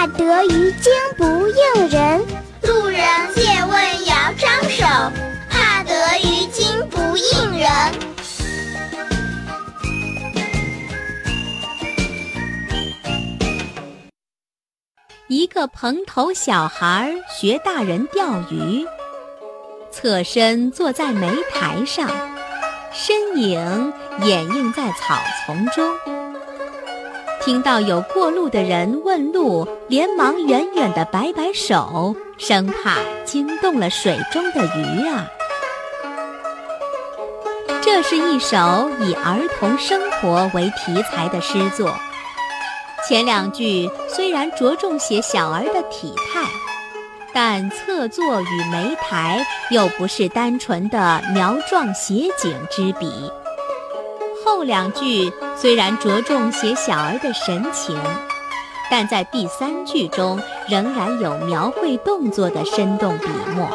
怕得鱼惊不应人。路人借问遥招手，怕得鱼惊不应人。一个蓬头小孩学大人钓鱼，侧身坐在莓台上，身影掩映在草丛中。听到有过路的人问路，连忙远远地摆摆手，生怕惊动了水中的鱼啊。这是一首以儿童生活为题材的诗作。前两句虽然着重写小儿的体态，但侧坐与莓苔又不是单纯的描状写景之笔。后两句虽然着重写小儿的神情，但在第三句中仍然有描绘动作的生动笔墨。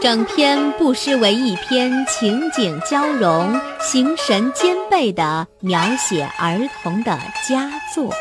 整篇不失为一篇情景交融、形神兼备的描写儿童的佳作。